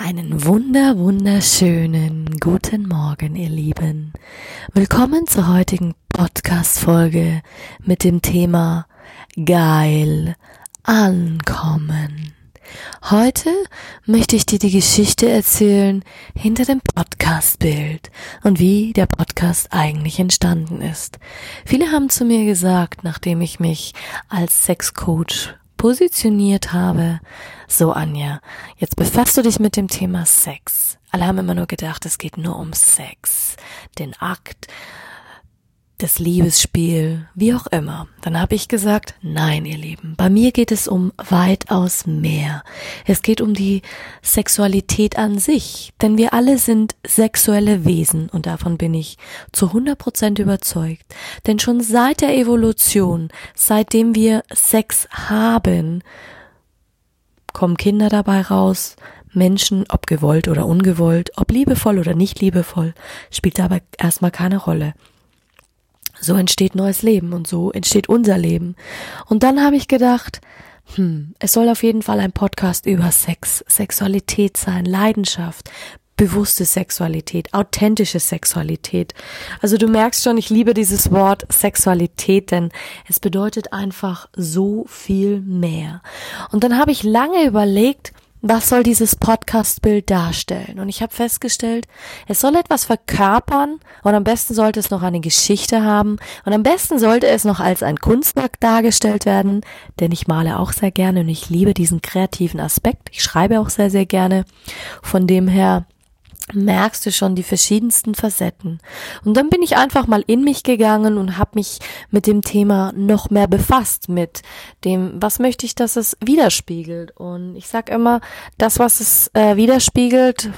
Einen wunder, wunderschönen guten Morgen, ihr Lieben. Willkommen zur heutigen Podcast-Folge mit dem Thema Geil ankommen. Heute möchte ich dir die Geschichte erzählen hinter dem Podcast-Bild und wie der Podcast eigentlich entstanden ist. Viele haben zu mir gesagt, nachdem ich mich als Sexcoach positioniert habe, so Anja, jetzt befasst du dich mit dem Thema Sex. Alle haben immer nur gedacht, es geht nur um Sex, den Akt, das Liebesspiel, wie auch immer. Dann habe ich gesagt, nein, ihr Lieben, bei mir geht es um weitaus mehr. Es geht um die Sexualität an sich, denn wir alle sind sexuelle Wesen und davon bin ich zu 100 Prozent überzeugt. Denn schon seit der Evolution, seitdem wir Sex haben, kommen Kinder dabei raus, Menschen, ob gewollt oder ungewollt, ob liebevoll oder nicht liebevoll, spielt dabei erstmal keine Rolle. So entsteht neues Leben und so entsteht unser Leben. Und dann habe ich gedacht, hm, es soll auf jeden Fall ein Podcast über Sex, Sexualität sein, Leidenschaft, bewusste Sexualität, authentische Sexualität. Also du merkst schon, ich liebe dieses Wort Sexualität, denn es bedeutet einfach so viel mehr. Und dann habe ich lange überlegt, was soll dieses Podcast-Bild darstellen? Und ich habe festgestellt, es soll etwas verkörpern und am besten sollte es noch eine Geschichte haben und am besten sollte es noch als ein Kunstwerk dargestellt werden, denn ich male auch sehr gerne und ich liebe diesen kreativen Aspekt. Ich schreibe auch sehr, sehr gerne. Von dem her merkst du schon die verschiedensten Facetten. Und dann bin ich einfach mal in mich gegangen und habe mich mit dem Thema noch mehr befasst, mit dem, was möchte ich, dass es widerspiegelt. Und ich sag immer, das, was es äh, widerspiegelt,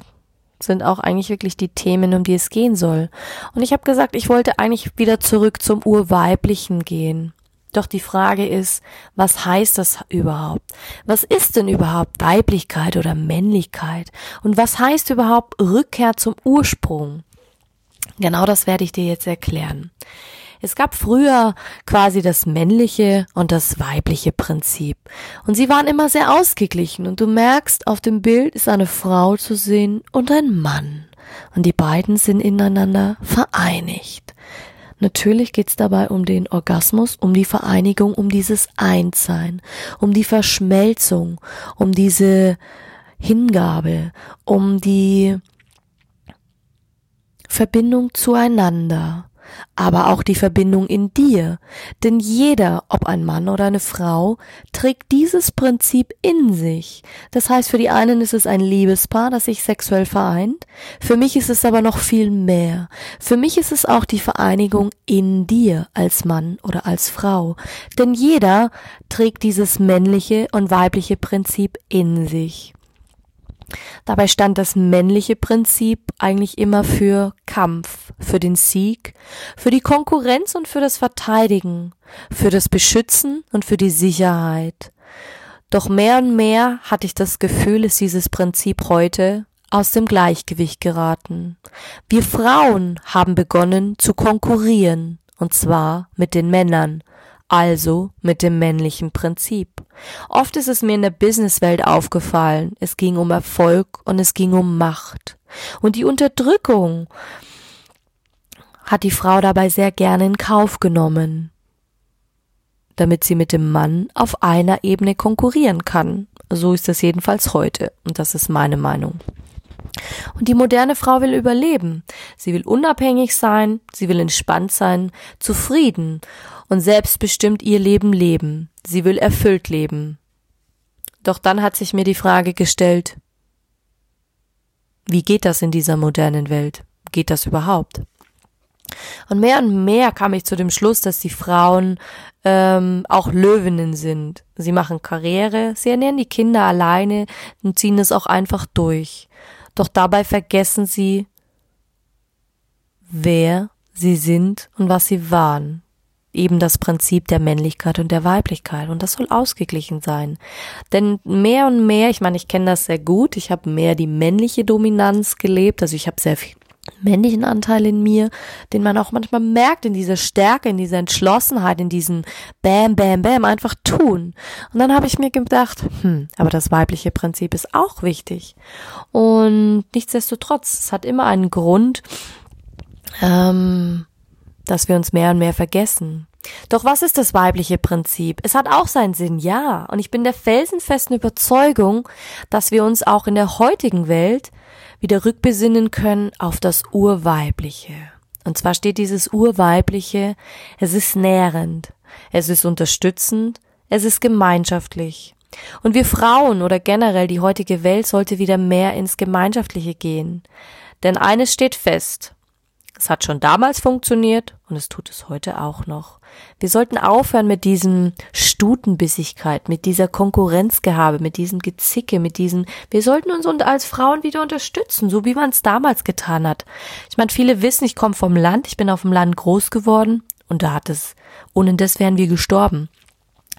sind auch eigentlich wirklich die Themen, um die es gehen soll. Und ich habe gesagt, ich wollte eigentlich wieder zurück zum Urweiblichen gehen. Doch die Frage ist, was heißt das überhaupt? Was ist denn überhaupt Weiblichkeit oder Männlichkeit? Und was heißt überhaupt Rückkehr zum Ursprung? Genau das werde ich dir jetzt erklären. Es gab früher quasi das männliche und das weibliche Prinzip. Und sie waren immer sehr ausgeglichen. Und du merkst, auf dem Bild ist eine Frau zu sehen und ein Mann. Und die beiden sind ineinander vereinigt. Natürlich geht's dabei um den Orgasmus, um die Vereinigung, um dieses Einssein, um die Verschmelzung, um diese Hingabe, um die Verbindung zueinander aber auch die Verbindung in dir. Denn jeder, ob ein Mann oder eine Frau, trägt dieses Prinzip in sich. Das heißt, für die einen ist es ein Liebespaar, das sich sexuell vereint. Für mich ist es aber noch viel mehr. Für mich ist es auch die Vereinigung in dir als Mann oder als Frau. Denn jeder trägt dieses männliche und weibliche Prinzip in sich. Dabei stand das männliche Prinzip eigentlich immer für Kampf, für den Sieg, für die Konkurrenz und für das Verteidigen, für das Beschützen und für die Sicherheit. Doch mehr und mehr hatte ich das Gefühl, ist dieses Prinzip heute aus dem Gleichgewicht geraten. Wir Frauen haben begonnen zu konkurrieren, und zwar mit den Männern, also mit dem männlichen Prinzip. Oft ist es mir in der Businesswelt aufgefallen, es ging um Erfolg und es ging um Macht. Und die Unterdrückung hat die Frau dabei sehr gerne in Kauf genommen, damit sie mit dem Mann auf einer Ebene konkurrieren kann. So ist es jedenfalls heute, und das ist meine Meinung. Und die moderne Frau will überleben. Sie will unabhängig sein, sie will entspannt sein, zufrieden und selbstbestimmt ihr Leben leben. Sie will erfüllt leben. Doch dann hat sich mir die Frage gestellt, wie geht das in dieser modernen Welt? Geht das überhaupt? Und mehr und mehr kam ich zu dem Schluss, dass die Frauen ähm, auch Löwinnen sind. Sie machen Karriere, sie ernähren die Kinder alleine und ziehen es auch einfach durch. Doch dabei vergessen sie, wer sie sind und was sie waren. Eben das Prinzip der Männlichkeit und der Weiblichkeit. Und das soll ausgeglichen sein. Denn mehr und mehr, ich meine, ich kenne das sehr gut, ich habe mehr die männliche Dominanz gelebt, also ich habe sehr viel männlichen Anteil in mir, den man auch manchmal merkt in dieser Stärke, in dieser Entschlossenheit, in diesem Bam, Bam, Bam, einfach tun. Und dann habe ich mir gedacht, hm, aber das weibliche Prinzip ist auch wichtig. Und nichtsdestotrotz, es hat immer einen Grund, ähm, dass wir uns mehr und mehr vergessen. Doch was ist das weibliche Prinzip? Es hat auch seinen Sinn, ja. Und ich bin der felsenfesten Überzeugung, dass wir uns auch in der heutigen Welt wieder rückbesinnen können auf das Urweibliche. Und zwar steht dieses Urweibliche, es ist nährend, es ist unterstützend, es ist gemeinschaftlich. Und wir Frauen oder generell die heutige Welt sollte wieder mehr ins Gemeinschaftliche gehen. Denn eines steht fest, es hat schon damals funktioniert und es tut es heute auch noch. Wir sollten aufhören mit diesem Stutenbissigkeit, mit dieser Konkurrenzgehabe, mit diesem Gezicke, mit diesen, wir sollten uns als Frauen wieder unterstützen, so wie man es damals getan hat. Ich meine, viele wissen, ich komme vom Land, ich bin auf dem Land groß geworden und da hat es, ohne das wären wir gestorben.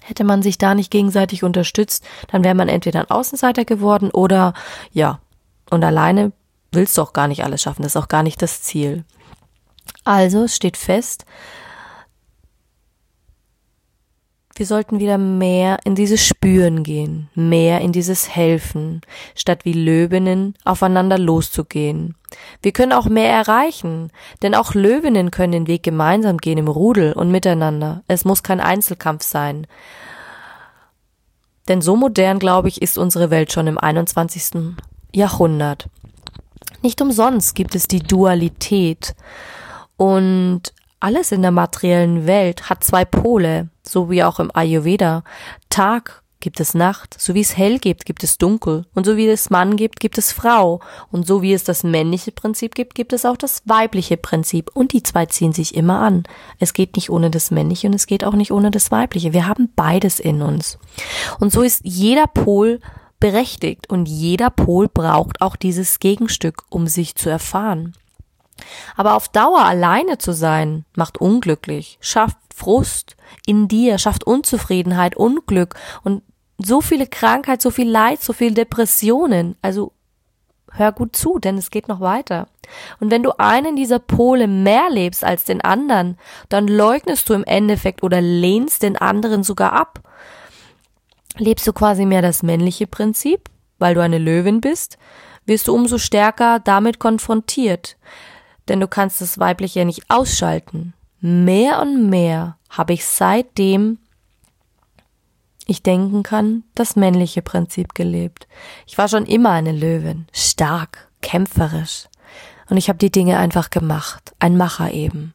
Hätte man sich da nicht gegenseitig unterstützt, dann wäre man entweder ein Außenseiter geworden oder, ja, und alleine willst du auch gar nicht alles schaffen, das ist auch gar nicht das Ziel. Also es steht fest, wir sollten wieder mehr in dieses Spüren gehen, mehr in dieses Helfen, statt wie Löwinnen aufeinander loszugehen. Wir können auch mehr erreichen, denn auch Löwinnen können den Weg gemeinsam gehen im Rudel und miteinander. Es muss kein Einzelkampf sein. Denn so modern, glaube ich, ist unsere Welt schon im 21. Jahrhundert. Nicht umsonst gibt es die Dualität. Und alles in der materiellen Welt hat zwei Pole, so wie auch im Ayurveda. Tag gibt es Nacht, so wie es hell gibt, gibt es dunkel, und so wie es Mann gibt, gibt es Frau, und so wie es das männliche Prinzip gibt, gibt es auch das weibliche Prinzip, und die zwei ziehen sich immer an. Es geht nicht ohne das männliche und es geht auch nicht ohne das weibliche. Wir haben beides in uns. Und so ist jeder Pol berechtigt und jeder Pol braucht auch dieses Gegenstück, um sich zu erfahren. Aber auf Dauer alleine zu sein, macht unglücklich, schafft Frust in dir, schafft Unzufriedenheit, Unglück und so viele Krankheit, so viel Leid, so viel Depressionen. Also hör gut zu, denn es geht noch weiter. Und wenn du einen dieser Pole mehr lebst als den anderen, dann leugnest du im Endeffekt oder lehnst den anderen sogar ab. Lebst du quasi mehr das männliche Prinzip, weil du eine Löwin bist, wirst du umso stärker damit konfrontiert denn du kannst das Weibliche nicht ausschalten. Mehr und mehr habe ich seitdem ich denken kann, das männliche Prinzip gelebt. Ich war schon immer eine Löwin, stark, kämpferisch. Und ich habe die Dinge einfach gemacht, ein Macher eben.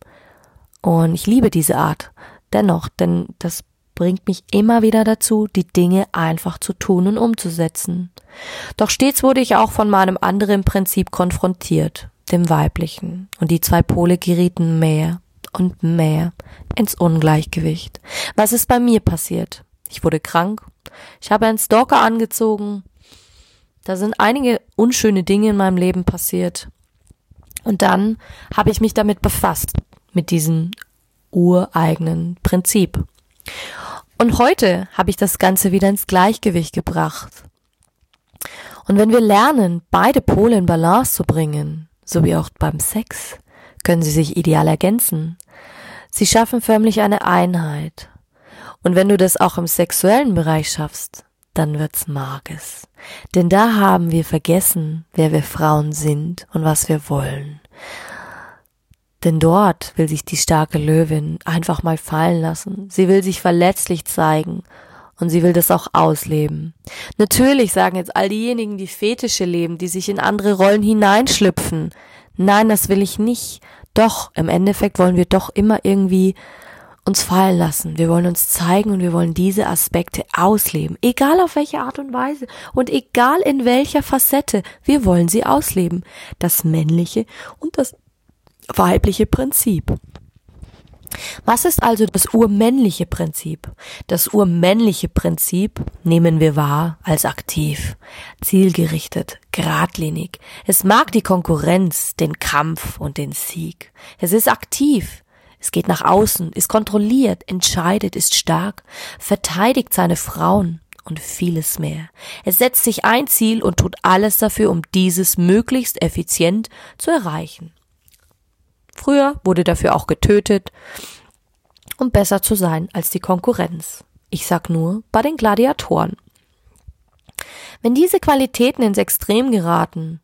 Und ich liebe diese Art. Dennoch, denn das bringt mich immer wieder dazu, die Dinge einfach zu tun und umzusetzen. Doch stets wurde ich auch von meinem anderen Prinzip konfrontiert dem Weiblichen, und die zwei Pole gerieten mehr und mehr ins Ungleichgewicht. Was ist bei mir passiert? Ich wurde krank, ich habe einen Stalker angezogen, da sind einige unschöne Dinge in meinem Leben passiert. Und dann habe ich mich damit befasst, mit diesem ureigenen Prinzip. Und heute habe ich das Ganze wieder ins Gleichgewicht gebracht. Und wenn wir lernen, beide Pole in Balance zu bringen, so wie auch beim Sex, können sie sich ideal ergänzen. Sie schaffen förmlich eine Einheit. Und wenn du das auch im sexuellen Bereich schaffst, dann wird's mages. Denn da haben wir vergessen, wer wir Frauen sind und was wir wollen. Denn dort will sich die starke Löwin einfach mal fallen lassen. Sie will sich verletzlich zeigen und sie will das auch ausleben. Natürlich sagen jetzt all diejenigen, die Fetische leben, die sich in andere Rollen hineinschlüpfen. Nein, das will ich nicht. Doch, im Endeffekt wollen wir doch immer irgendwie uns fallen lassen. Wir wollen uns zeigen und wir wollen diese Aspekte ausleben. Egal auf welche Art und Weise und egal in welcher Facette. Wir wollen sie ausleben. Das Männliche und das weibliche Prinzip. Was ist also das urmännliche Prinzip? Das urmännliche Prinzip nehmen wir wahr als aktiv, zielgerichtet, geradlinig. Es mag die Konkurrenz, den Kampf und den Sieg. Es ist aktiv. Es geht nach außen, ist kontrolliert, entscheidet, ist stark, verteidigt seine Frauen und vieles mehr. Es setzt sich ein Ziel und tut alles dafür, um dieses möglichst effizient zu erreichen. Früher wurde dafür auch getötet, um besser zu sein als die Konkurrenz. Ich sag nur bei den Gladiatoren. Wenn diese Qualitäten ins Extrem geraten,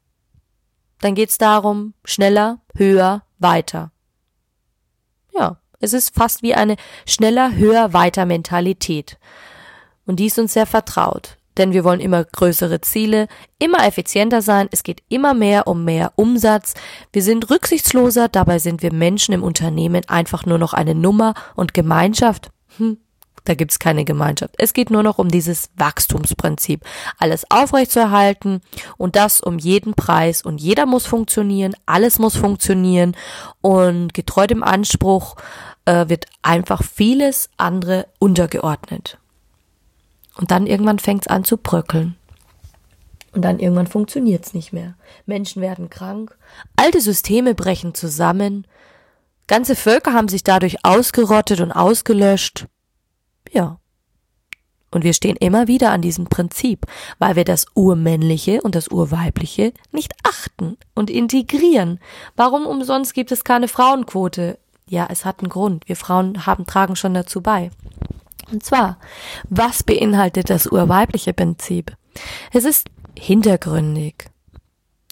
dann geht's darum, schneller, höher, weiter. Ja, es ist fast wie eine schneller, höher, weiter Mentalität. Und die ist uns sehr vertraut denn wir wollen immer größere Ziele, immer effizienter sein, es geht immer mehr um mehr Umsatz, wir sind rücksichtsloser, dabei sind wir Menschen im Unternehmen einfach nur noch eine Nummer und Gemeinschaft. Hm, da gibt's keine Gemeinschaft. Es geht nur noch um dieses Wachstumsprinzip. Alles aufrechtzuerhalten und das um jeden Preis und jeder muss funktionieren, alles muss funktionieren und getreu dem Anspruch äh, wird einfach vieles andere untergeordnet. Und dann irgendwann fängt es an zu bröckeln. Und dann irgendwann funktioniert es nicht mehr. Menschen werden krank, alte Systeme brechen zusammen, ganze Völker haben sich dadurch ausgerottet und ausgelöscht. Ja. Und wir stehen immer wieder an diesem Prinzip, weil wir das Urmännliche und das Urweibliche nicht achten und integrieren. Warum umsonst gibt es keine Frauenquote? Ja, es hat einen Grund. Wir Frauen haben, tragen schon dazu bei. Und zwar, was beinhaltet das urweibliche Prinzip? Es ist hintergründig.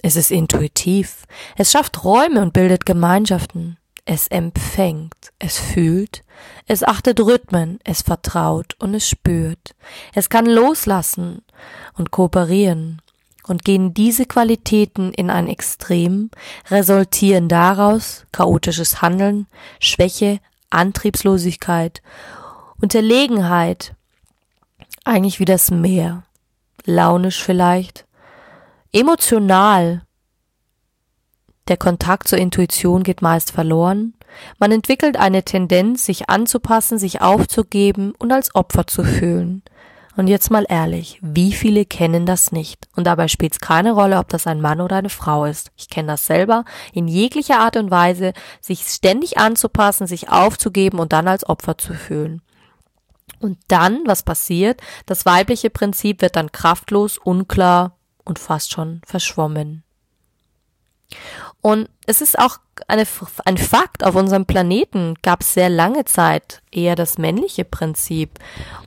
Es ist intuitiv. Es schafft Räume und bildet Gemeinschaften. Es empfängt, es fühlt, es achtet Rhythmen, es vertraut und es spürt. Es kann loslassen und kooperieren. Und gehen diese Qualitäten in ein Extrem, resultieren daraus chaotisches Handeln, Schwäche, Antriebslosigkeit Unterlegenheit, eigentlich wie das Meer, launisch vielleicht, emotional. Der Kontakt zur Intuition geht meist verloren. Man entwickelt eine Tendenz, sich anzupassen, sich aufzugeben und als Opfer zu fühlen. Und jetzt mal ehrlich, wie viele kennen das nicht? Und dabei spielt es keine Rolle, ob das ein Mann oder eine Frau ist. Ich kenne das selber, in jeglicher Art und Weise, sich ständig anzupassen, sich aufzugeben und dann als Opfer zu fühlen. Und dann, was passiert? Das weibliche Prinzip wird dann kraftlos, unklar und fast schon verschwommen. Und es ist auch eine, ein Fakt, auf unserem Planeten gab es sehr lange Zeit eher das männliche Prinzip.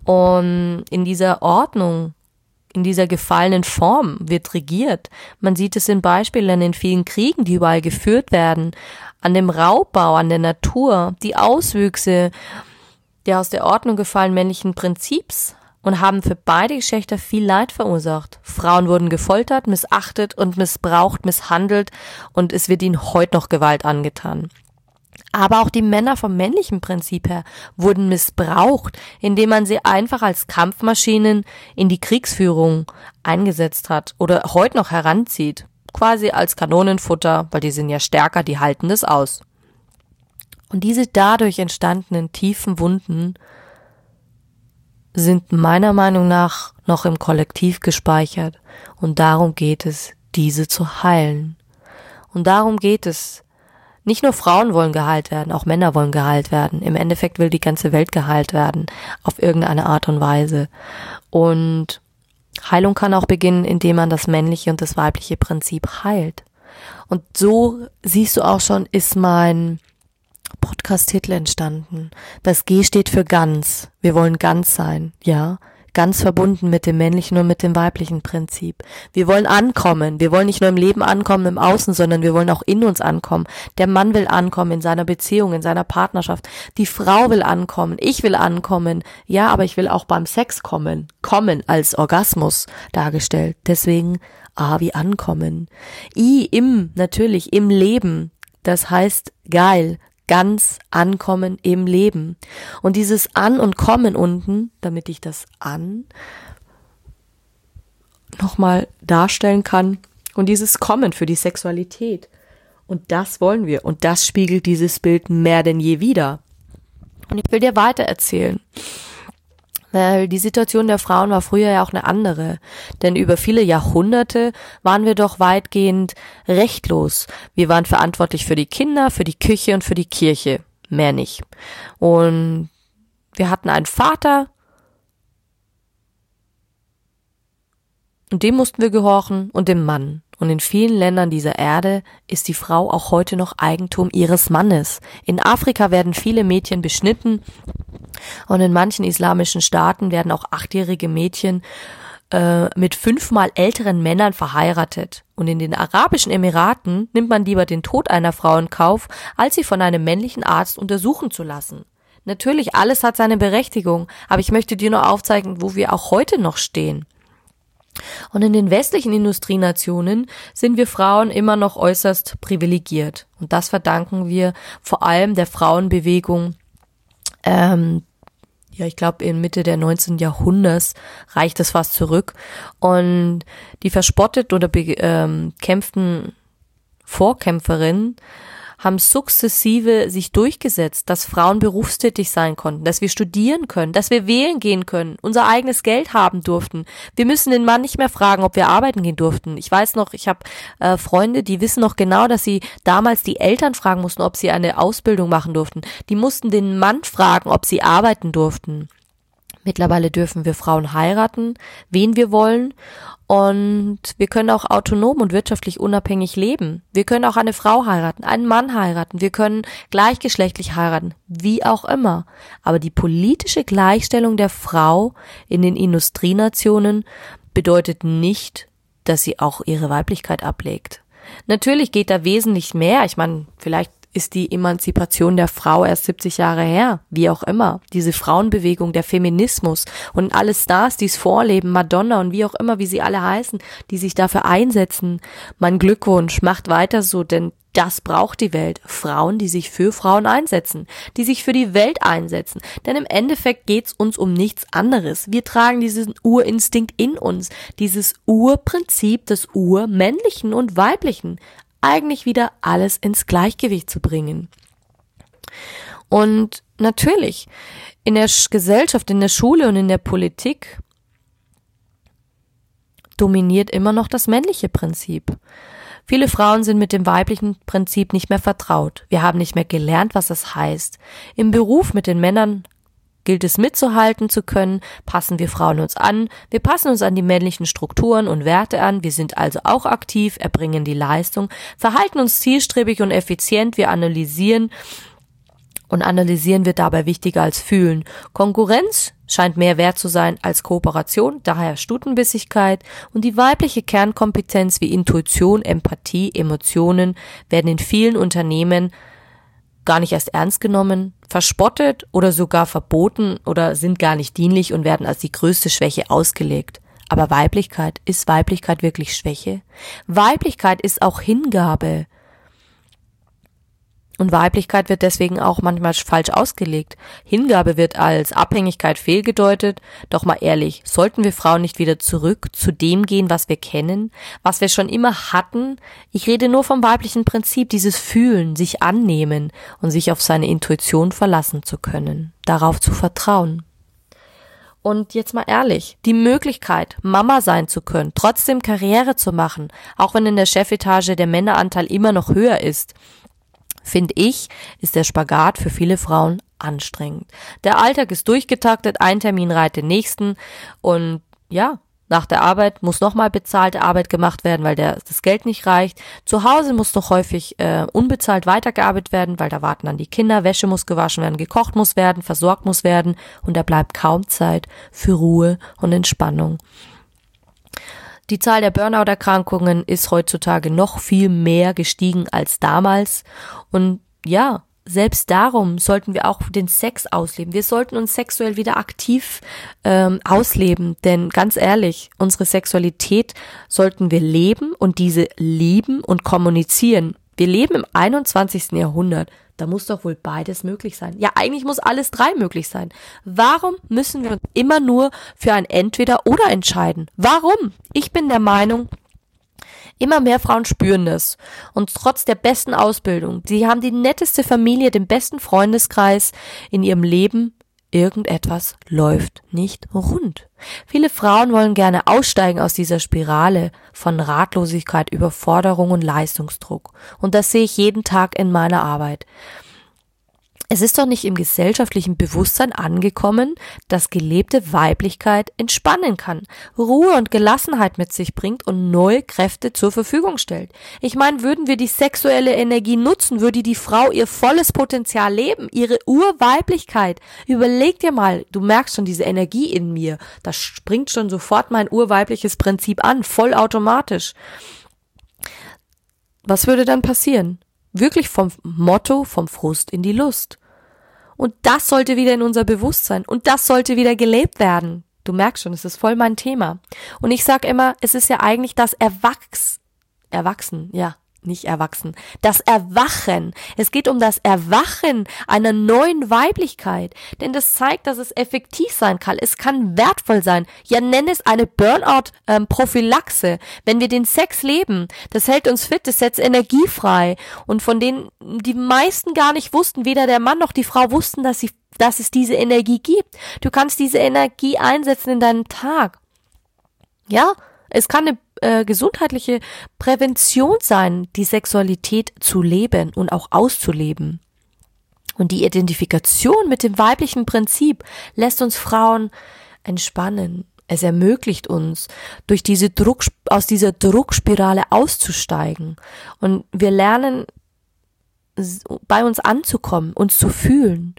Und in dieser Ordnung, in dieser gefallenen Form wird regiert. Man sieht es in Beispielen in vielen Kriegen, die überall geführt werden, an dem Raubbau, an der Natur, die Auswüchse, der aus der Ordnung gefallen männlichen Prinzips und haben für beide Geschlechter viel Leid verursacht. Frauen wurden gefoltert, missachtet und missbraucht, misshandelt und es wird ihnen heute noch Gewalt angetan. Aber auch die Männer vom männlichen Prinzip her wurden missbraucht, indem man sie einfach als Kampfmaschinen in die Kriegsführung eingesetzt hat oder heute noch heranzieht. Quasi als Kanonenfutter, weil die sind ja stärker, die halten das aus. Und diese dadurch entstandenen tiefen Wunden sind meiner Meinung nach noch im Kollektiv gespeichert. Und darum geht es, diese zu heilen. Und darum geht es. Nicht nur Frauen wollen geheilt werden, auch Männer wollen geheilt werden. Im Endeffekt will die ganze Welt geheilt werden, auf irgendeine Art und Weise. Und Heilung kann auch beginnen, indem man das männliche und das weibliche Prinzip heilt. Und so siehst du auch schon, ist mein Podcast-Titel entstanden. Das G steht für ganz. Wir wollen ganz sein, ja. Ganz verbunden mit dem männlichen und mit dem weiblichen Prinzip. Wir wollen ankommen. Wir wollen nicht nur im Leben ankommen, im Außen, sondern wir wollen auch in uns ankommen. Der Mann will ankommen in seiner Beziehung, in seiner Partnerschaft. Die Frau will ankommen. Ich will ankommen. Ja, aber ich will auch beim Sex kommen. Kommen als Orgasmus dargestellt. Deswegen A wie ankommen. I im, natürlich, im Leben. Das heißt geil, ganz ankommen im Leben. Und dieses An und Kommen unten, damit ich das An nochmal darstellen kann und dieses Kommen für die Sexualität. Und das wollen wir. Und das spiegelt dieses Bild mehr denn je wieder. Und ich will dir weiter erzählen. Weil die Situation der Frauen war früher ja auch eine andere. Denn über viele Jahrhunderte waren wir doch weitgehend rechtlos. Wir waren verantwortlich für die Kinder, für die Küche und für die Kirche. Mehr nicht. Und wir hatten einen Vater, und dem mussten wir gehorchen, und dem Mann. Und in vielen Ländern dieser Erde ist die Frau auch heute noch Eigentum ihres Mannes. In Afrika werden viele Mädchen beschnitten und in manchen islamischen Staaten werden auch achtjährige Mädchen äh, mit fünfmal älteren Männern verheiratet. Und in den Arabischen Emiraten nimmt man lieber den Tod einer Frau in Kauf, als sie von einem männlichen Arzt untersuchen zu lassen. Natürlich, alles hat seine Berechtigung, aber ich möchte dir nur aufzeigen, wo wir auch heute noch stehen. Und in den westlichen Industrienationen sind wir Frauen immer noch äußerst privilegiert. Und das verdanken wir vor allem der Frauenbewegung. Ähm, ja, ich glaube, in Mitte der 19. Jahrhunderts reicht es fast zurück. Und die verspottet oder bekämpften ähm, Vorkämpferinnen haben sukzessive sich durchgesetzt, dass Frauen berufstätig sein konnten, dass wir studieren können, dass wir wählen gehen können, unser eigenes Geld haben durften. Wir müssen den Mann nicht mehr fragen, ob wir arbeiten gehen durften. Ich weiß noch, ich habe äh, Freunde, die wissen noch genau, dass sie damals die Eltern fragen mussten, ob sie eine Ausbildung machen durften. Die mussten den Mann fragen, ob sie arbeiten durften. Mittlerweile dürfen wir Frauen heiraten, wen wir wollen. Und wir können auch autonom und wirtschaftlich unabhängig leben. Wir können auch eine Frau heiraten, einen Mann heiraten. Wir können gleichgeschlechtlich heiraten, wie auch immer. Aber die politische Gleichstellung der Frau in den Industrienationen bedeutet nicht, dass sie auch ihre Weiblichkeit ablegt. Natürlich geht da wesentlich mehr. Ich meine, vielleicht ist die Emanzipation der Frau erst 70 Jahre her, wie auch immer. Diese Frauenbewegung, der Feminismus und alle Stars, die es vorleben, Madonna und wie auch immer, wie sie alle heißen, die sich dafür einsetzen. Mein Glückwunsch, macht weiter so, denn das braucht die Welt. Frauen, die sich für Frauen einsetzen, die sich für die Welt einsetzen. Denn im Endeffekt geht's uns um nichts anderes. Wir tragen diesen Urinstinkt in uns, dieses Urprinzip des Urmännlichen und Weiblichen eigentlich wieder alles ins Gleichgewicht zu bringen. Und natürlich, in der Gesellschaft, in der Schule und in der Politik dominiert immer noch das männliche Prinzip. Viele Frauen sind mit dem weiblichen Prinzip nicht mehr vertraut. Wir haben nicht mehr gelernt, was es heißt. Im Beruf mit den Männern Gilt es mitzuhalten zu können, passen wir Frauen uns an, wir passen uns an die männlichen Strukturen und Werte an, wir sind also auch aktiv, erbringen die Leistung, verhalten uns zielstrebig und effizient, wir analysieren und analysieren wird dabei wichtiger als fühlen. Konkurrenz scheint mehr wert zu sein als Kooperation, daher Stutenbissigkeit und die weibliche Kernkompetenz wie Intuition, Empathie, Emotionen werden in vielen Unternehmen gar nicht erst ernst genommen, verspottet oder sogar verboten oder sind gar nicht dienlich und werden als die größte Schwäche ausgelegt. Aber Weiblichkeit, ist Weiblichkeit wirklich Schwäche? Weiblichkeit ist auch Hingabe. Und Weiblichkeit wird deswegen auch manchmal falsch ausgelegt. Hingabe wird als Abhängigkeit fehlgedeutet. Doch mal ehrlich, sollten wir Frauen nicht wieder zurück zu dem gehen, was wir kennen, was wir schon immer hatten? Ich rede nur vom weiblichen Prinzip, dieses Fühlen, sich annehmen und sich auf seine Intuition verlassen zu können, darauf zu vertrauen. Und jetzt mal ehrlich, die Möglichkeit, Mama sein zu können, trotzdem Karriere zu machen, auch wenn in der Chefetage der Männeranteil immer noch höher ist, finde ich, ist der Spagat für viele Frauen anstrengend. Der Alltag ist durchgetaktet, ein Termin reiht den nächsten und ja, nach der Arbeit muss nochmal bezahlte Arbeit gemacht werden, weil der, das Geld nicht reicht. Zu Hause muss doch häufig äh, unbezahlt weitergearbeitet werden, weil da warten dann die Kinder, Wäsche muss gewaschen werden, gekocht muss werden, versorgt muss werden und da bleibt kaum Zeit für Ruhe und Entspannung. Die Zahl der Burnout-Erkrankungen ist heutzutage noch viel mehr gestiegen als damals. Und ja, selbst darum sollten wir auch den Sex ausleben. Wir sollten uns sexuell wieder aktiv ähm, ausleben, denn ganz ehrlich, unsere Sexualität sollten wir leben und diese lieben und kommunizieren. Wir leben im 21. Jahrhundert. Da muss doch wohl beides möglich sein. Ja, eigentlich muss alles drei möglich sein. Warum müssen wir uns immer nur für ein Entweder oder entscheiden? Warum? Ich bin der Meinung, Immer mehr Frauen spüren das. Und trotz der besten Ausbildung, sie haben die netteste Familie, den besten Freundeskreis in ihrem Leben, irgendetwas läuft nicht rund. Viele Frauen wollen gerne aussteigen aus dieser Spirale von Ratlosigkeit, Überforderung und Leistungsdruck. Und das sehe ich jeden Tag in meiner Arbeit. Es ist doch nicht im gesellschaftlichen Bewusstsein angekommen, dass gelebte Weiblichkeit entspannen kann, Ruhe und Gelassenheit mit sich bringt und neue Kräfte zur Verfügung stellt. Ich meine, würden wir die sexuelle Energie nutzen, würde die Frau ihr volles Potenzial leben, ihre Urweiblichkeit. Überleg dir mal, du merkst schon diese Energie in mir, da springt schon sofort mein urweibliches Prinzip an, vollautomatisch. Was würde dann passieren? Wirklich vom Motto vom Frust in die Lust. Und das sollte wieder in unser Bewusstsein und das sollte wieder gelebt werden. Du merkst schon, es ist voll mein Thema. Und ich sag immer, es ist ja eigentlich das Erwachs, Erwachsen, ja, nicht erwachsen, das Erwachen. Es geht um das Erwachen einer neuen Weiblichkeit, denn das zeigt, dass es effektiv sein kann. Es kann wertvoll sein. Ja, nenn es eine Burnout-Prophylaxe. Ähm, Wenn wir den Sex leben, das hält uns fit, das setzt Energie frei. Und von denen die meisten gar nicht wussten, weder der Mann noch die Frau wussten, dass sie dass es diese Energie gibt. Du kannst diese Energie einsetzen in deinem Tag. Ja, es kann eine äh, gesundheitliche Prävention sein, die Sexualität zu leben und auch auszuleben. Und die Identifikation mit dem weiblichen Prinzip lässt uns Frauen entspannen. Es ermöglicht uns, durch diese Druck, aus dieser Druckspirale auszusteigen. Und wir lernen, bei uns anzukommen, uns zu fühlen.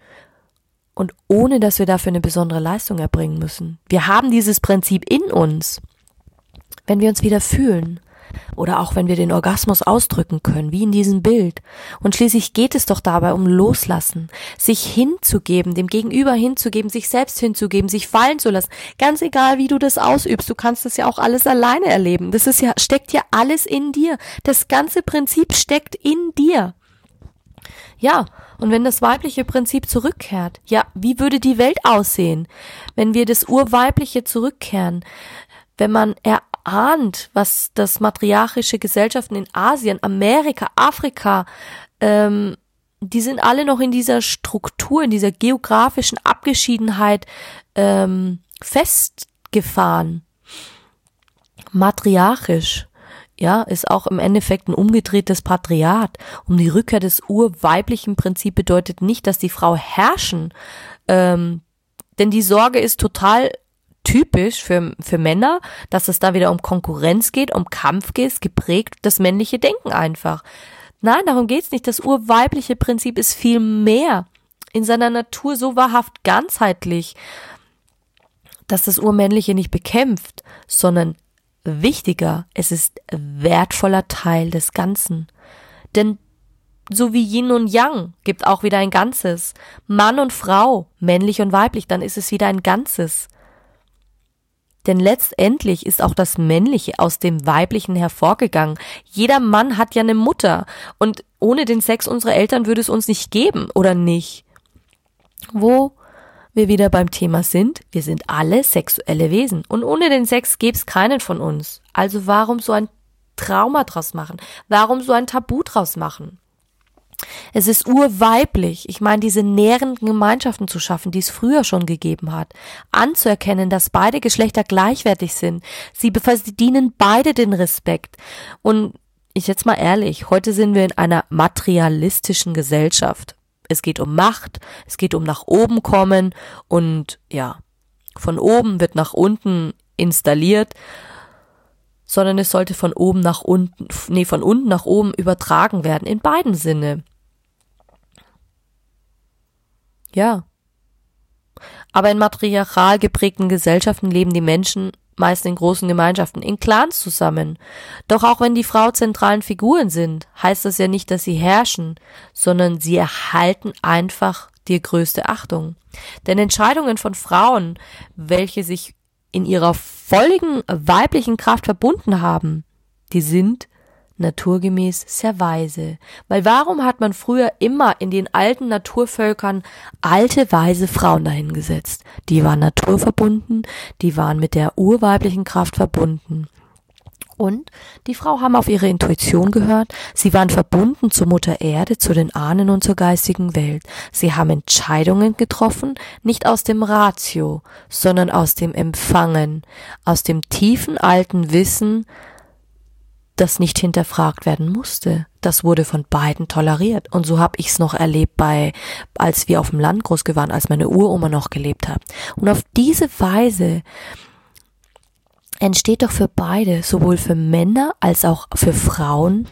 Und ohne, dass wir dafür eine besondere Leistung erbringen müssen. Wir haben dieses Prinzip in uns wenn wir uns wieder fühlen oder auch wenn wir den Orgasmus ausdrücken können, wie in diesem Bild. Und schließlich geht es doch dabei um Loslassen, sich hinzugeben, dem Gegenüber hinzugeben, sich selbst hinzugeben, sich fallen zu lassen. Ganz egal, wie du das ausübst, du kannst das ja auch alles alleine erleben. Das ist ja, steckt ja alles in dir. Das ganze Prinzip steckt in dir. Ja, und wenn das weibliche Prinzip zurückkehrt, ja, wie würde die Welt aussehen, wenn wir das Urweibliche zurückkehren? Wenn man ahnt, was das matriarchische Gesellschaften in Asien, Amerika, Afrika, ähm, die sind alle noch in dieser Struktur, in dieser geografischen Abgeschiedenheit ähm, festgefahren. Matriarchisch, ja, ist auch im Endeffekt ein umgedrehtes Patriat. Um die Rückkehr des urweiblichen Prinzip bedeutet nicht, dass die Frau herrschen, ähm, denn die Sorge ist total typisch für, für Männer, dass es da wieder um Konkurrenz geht, um Kampf geht, geprägt das männliche Denken einfach. Nein, darum geht's nicht. Das urweibliche Prinzip ist viel mehr in seiner Natur so wahrhaft ganzheitlich, dass das Urmännliche nicht bekämpft, sondern wichtiger, es ist wertvoller Teil des Ganzen. Denn so wie Yin und Yang gibt auch wieder ein Ganzes. Mann und Frau, männlich und weiblich, dann ist es wieder ein Ganzes. Denn letztendlich ist auch das Männliche aus dem Weiblichen hervorgegangen. Jeder Mann hat ja eine Mutter. Und ohne den Sex unserer Eltern würde es uns nicht geben, oder nicht? Wo wir wieder beim Thema sind, wir sind alle sexuelle Wesen. Und ohne den Sex gäbe es keinen von uns. Also warum so ein Trauma draus machen? Warum so ein Tabu draus machen? Es ist urweiblich, ich meine, diese nährenden Gemeinschaften zu schaffen, die es früher schon gegeben hat, anzuerkennen, dass beide Geschlechter gleichwertig sind. Sie verdienen beide den Respekt. Und ich jetzt mal ehrlich, heute sind wir in einer materialistischen Gesellschaft. Es geht um Macht, es geht um nach oben kommen und ja, von oben wird nach unten installiert, sondern es sollte von oben nach unten, nee, von unten nach oben übertragen werden, in beiden Sinne. Ja. Aber in matriarchal geprägten Gesellschaften leben die Menschen meist in großen Gemeinschaften, in Clans zusammen. Doch auch wenn die Frau zentralen Figuren sind, heißt das ja nicht, dass sie herrschen, sondern sie erhalten einfach die größte Achtung. Denn Entscheidungen von Frauen, welche sich in ihrer vollen weiblichen Kraft verbunden haben, die sind naturgemäß sehr weise. Weil warum hat man früher immer in den alten Naturvölkern alte, weise Frauen dahingesetzt? Die waren naturverbunden, die waren mit der urweiblichen Kraft verbunden. Und die Frau haben auf ihre Intuition gehört. Sie waren verbunden zur Mutter Erde, zu den Ahnen und zur geistigen Welt. Sie haben Entscheidungen getroffen, nicht aus dem Ratio, sondern aus dem Empfangen, aus dem tiefen alten Wissen, das nicht hinterfragt werden musste. Das wurde von beiden toleriert. Und so habe ich es noch erlebt bei, als wir auf dem Land groß geworden, als meine Uroma noch gelebt hat. Und auf diese Weise entsteht doch für beide, sowohl für Männer als auch für Frauen,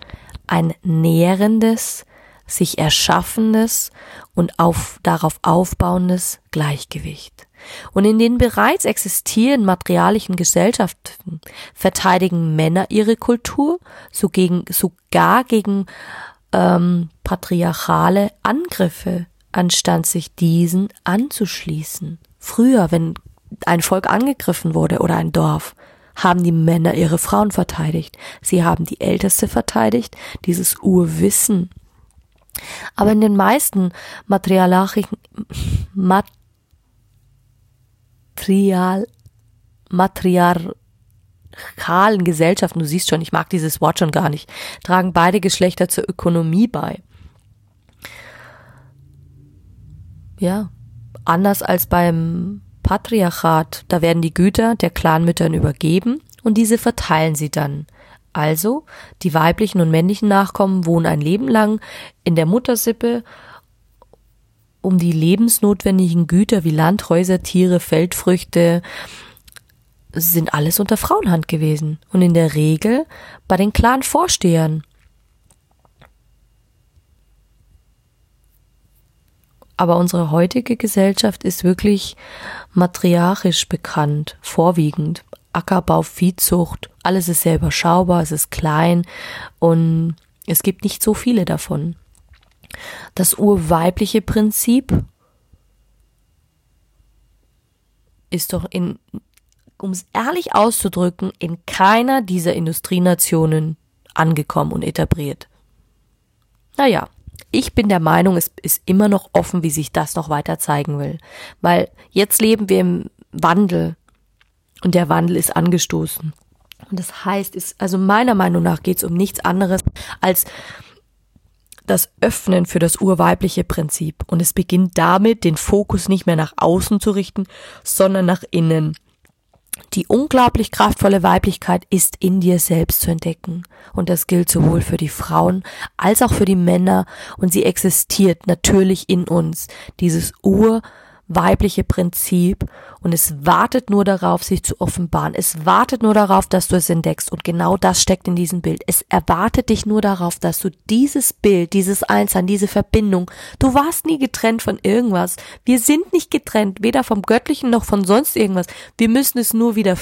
ein nährendes, sich erschaffendes und auf, darauf aufbauendes Gleichgewicht. Und in den bereits existierenden materialischen Gesellschaften verteidigen Männer ihre Kultur so gegen, sogar gegen ähm, patriarchale Angriffe, anstatt sich diesen anzuschließen. Früher, wenn ein Volk angegriffen wurde oder ein Dorf, haben die Männer ihre Frauen verteidigt. Sie haben die Älteste verteidigt, dieses Urwissen. Aber in den meisten materialischen, Material, matriarchalen Gesellschaften, du siehst schon, ich mag dieses Wort schon gar nicht, tragen beide Geschlechter zur Ökonomie bei. Ja, anders als beim Patriarchat, da werden die Güter der Clanmüttern übergeben und diese verteilen sie dann. Also, die weiblichen und männlichen Nachkommen wohnen ein Leben lang in der Muttersippe, um die lebensnotwendigen Güter wie Land, Häuser, Tiere, Feldfrüchte sind alles unter Frauenhand gewesen und in der Regel bei den Clan-Vorstehern. Aber unsere heutige Gesellschaft ist wirklich matriarchisch bekannt, vorwiegend. Ackerbau, Viehzucht, alles ist sehr überschaubar, es ist klein und es gibt nicht so viele davon. Das urweibliche Prinzip ist doch in, um es ehrlich auszudrücken, in keiner dieser Industrienationen angekommen und etabliert. Naja, ich bin der Meinung, es ist immer noch offen, wie sich das noch weiter zeigen will. Weil jetzt leben wir im Wandel und der Wandel ist angestoßen. Und das heißt, ist, also meiner Meinung nach geht es um nichts anderes als das Öffnen für das urweibliche Prinzip. Und es beginnt damit, den Fokus nicht mehr nach außen zu richten, sondern nach innen. Die unglaublich kraftvolle Weiblichkeit ist in dir selbst zu entdecken. Und das gilt sowohl für die Frauen als auch für die Männer. Und sie existiert natürlich in uns. Dieses Ur weibliche Prinzip und es wartet nur darauf, sich zu offenbaren. Es wartet nur darauf, dass du es entdeckst und genau das steckt in diesem Bild. Es erwartet dich nur darauf, dass du dieses Bild, dieses Einssein, diese Verbindung, du warst nie getrennt von irgendwas. Wir sind nicht getrennt, weder vom Göttlichen noch von sonst irgendwas. Wir müssen es nur wieder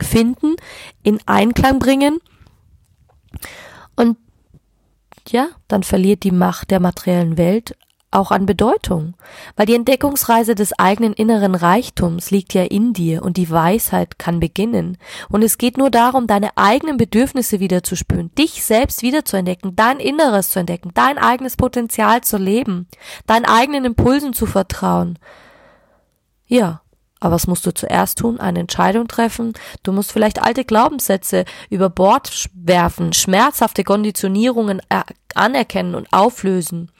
finden, in Einklang bringen und ja, dann verliert die Macht der materiellen Welt auch an Bedeutung, weil die Entdeckungsreise des eigenen inneren Reichtums liegt ja in dir und die Weisheit kann beginnen. Und es geht nur darum, deine eigenen Bedürfnisse wieder zu spüren, dich selbst wieder zu entdecken, dein Inneres zu entdecken, dein eigenes Potenzial zu leben, deinen eigenen Impulsen zu vertrauen. Ja, aber was musst du zuerst tun? Eine Entscheidung treffen. Du musst vielleicht alte Glaubenssätze über Bord werfen, schmerzhafte Konditionierungen anerkennen und auflösen.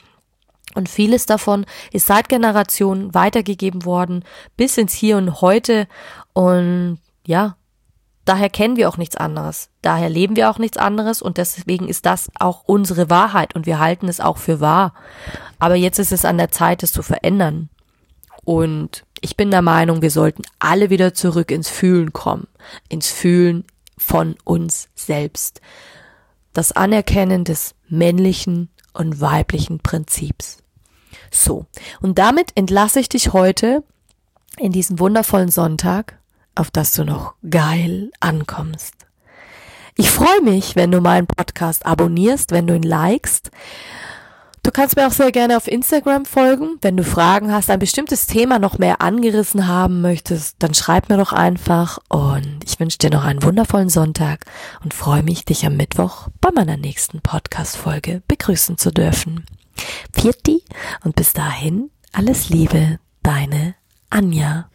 Und vieles davon ist seit Generationen weitergegeben worden bis ins Hier und Heute. Und ja, daher kennen wir auch nichts anderes. Daher leben wir auch nichts anderes und deswegen ist das auch unsere Wahrheit und wir halten es auch für wahr. Aber jetzt ist es an der Zeit, es zu verändern. Und ich bin der Meinung, wir sollten alle wieder zurück ins Fühlen kommen. Ins Fühlen von uns selbst. Das Anerkennen des männlichen und weiblichen Prinzips. So, und damit entlasse ich dich heute in diesen wundervollen Sonntag, auf das du noch geil ankommst. Ich freue mich, wenn du meinen Podcast abonnierst, wenn du ihn likest. Du kannst mir auch sehr gerne auf Instagram folgen. Wenn du Fragen hast, ein bestimmtes Thema noch mehr angerissen haben möchtest, dann schreib mir doch einfach. Und ich wünsche dir noch einen wundervollen Sonntag und freue mich, dich am Mittwoch bei meiner nächsten Podcast-Folge begrüßen zu dürfen. Vierti und bis dahin alles Liebe, deine Anja.